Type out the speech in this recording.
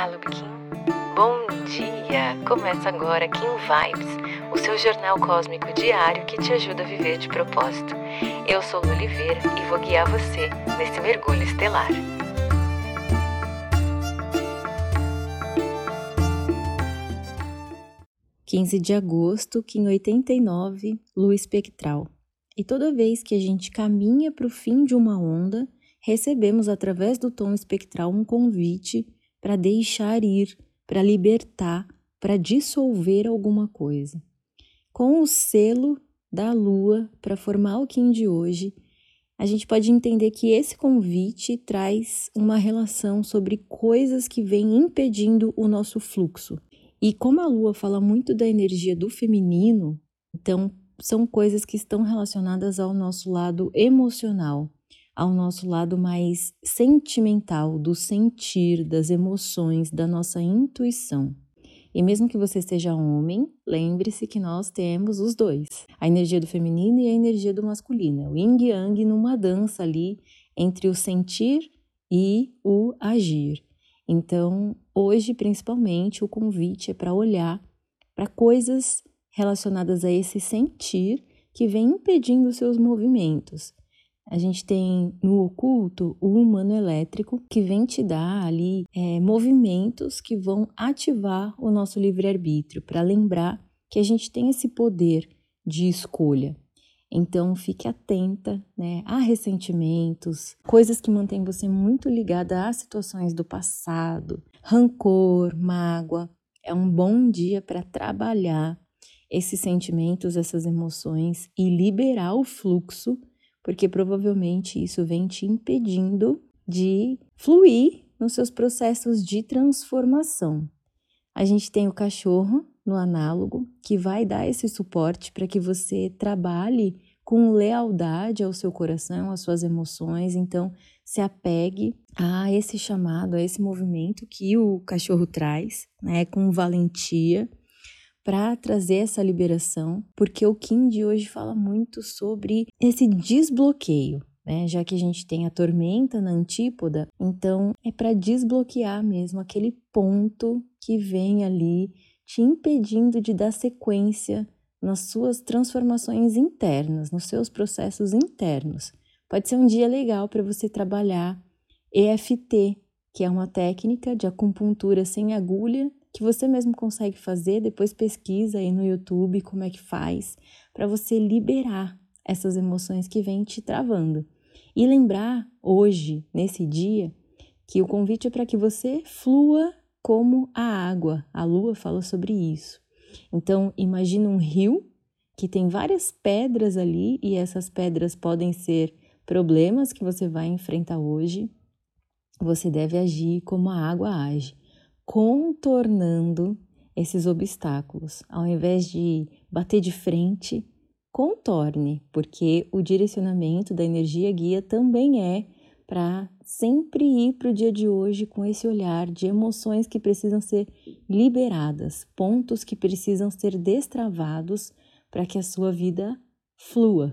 Olá, Lubikin. Bom dia! Começa agora Kim Vibes, o seu jornal cósmico diário que te ajuda a viver de propósito. Eu sou Lu Oliveira e vou guiar você nesse mergulho estelar. Quinze de agosto, Kim 89, lua espectral. E toda vez que a gente caminha para o fim de uma onda, recebemos através do tom espectral um convite para deixar ir, para libertar, para dissolver alguma coisa. Com o selo da lua para formar o Kim de hoje, a gente pode entender que esse convite traz uma relação sobre coisas que vêm impedindo o nosso fluxo. E como a lua fala muito da energia do feminino, então são coisas que estão relacionadas ao nosso lado emocional, ao nosso lado mais sentimental, do sentir, das emoções, da nossa intuição. E mesmo que você seja homem, lembre-se que nós temos os dois: a energia do feminino e a energia do masculino, o yin e yang numa dança ali entre o sentir e o agir. Então, hoje principalmente, o convite é para olhar para coisas relacionadas a esse sentir que vem impedindo seus movimentos. A gente tem no oculto o humano elétrico que vem te dar ali é, movimentos que vão ativar o nosso livre-arbítrio, para lembrar que a gente tem esse poder de escolha. Então fique atenta né, a ressentimentos, coisas que mantêm você muito ligada a situações do passado, rancor, mágoa. É um bom dia para trabalhar esses sentimentos, essas emoções e liberar o fluxo porque provavelmente isso vem te impedindo de fluir nos seus processos de transformação. A gente tem o cachorro no análogo que vai dar esse suporte para que você trabalhe com lealdade ao seu coração, às suas emoções. Então, se apegue a esse chamado, a esse movimento que o cachorro traz, né, com valentia para trazer essa liberação, porque o Kim de hoje fala muito sobre esse desbloqueio. Né? Já que a gente tem a tormenta na antípoda, então é para desbloquear mesmo aquele ponto que vem ali te impedindo de dar sequência nas suas transformações internas, nos seus processos internos. Pode ser um dia legal para você trabalhar EFT, que é uma técnica de acupuntura sem agulha que você mesmo consegue fazer, depois pesquisa aí no YouTube como é que faz, para você liberar essas emoções que vêm te travando. E lembrar hoje, nesse dia, que o convite é para que você flua como a água. A lua fala sobre isso. Então, imagina um rio que tem várias pedras ali e essas pedras podem ser problemas que você vai enfrentar hoje. Você deve agir como a água age contornando esses obstáculos. Ao invés de bater de frente, contorne, porque o direcionamento da energia guia também é para sempre ir para o dia de hoje com esse olhar de emoções que precisam ser liberadas, pontos que precisam ser destravados para que a sua vida flua.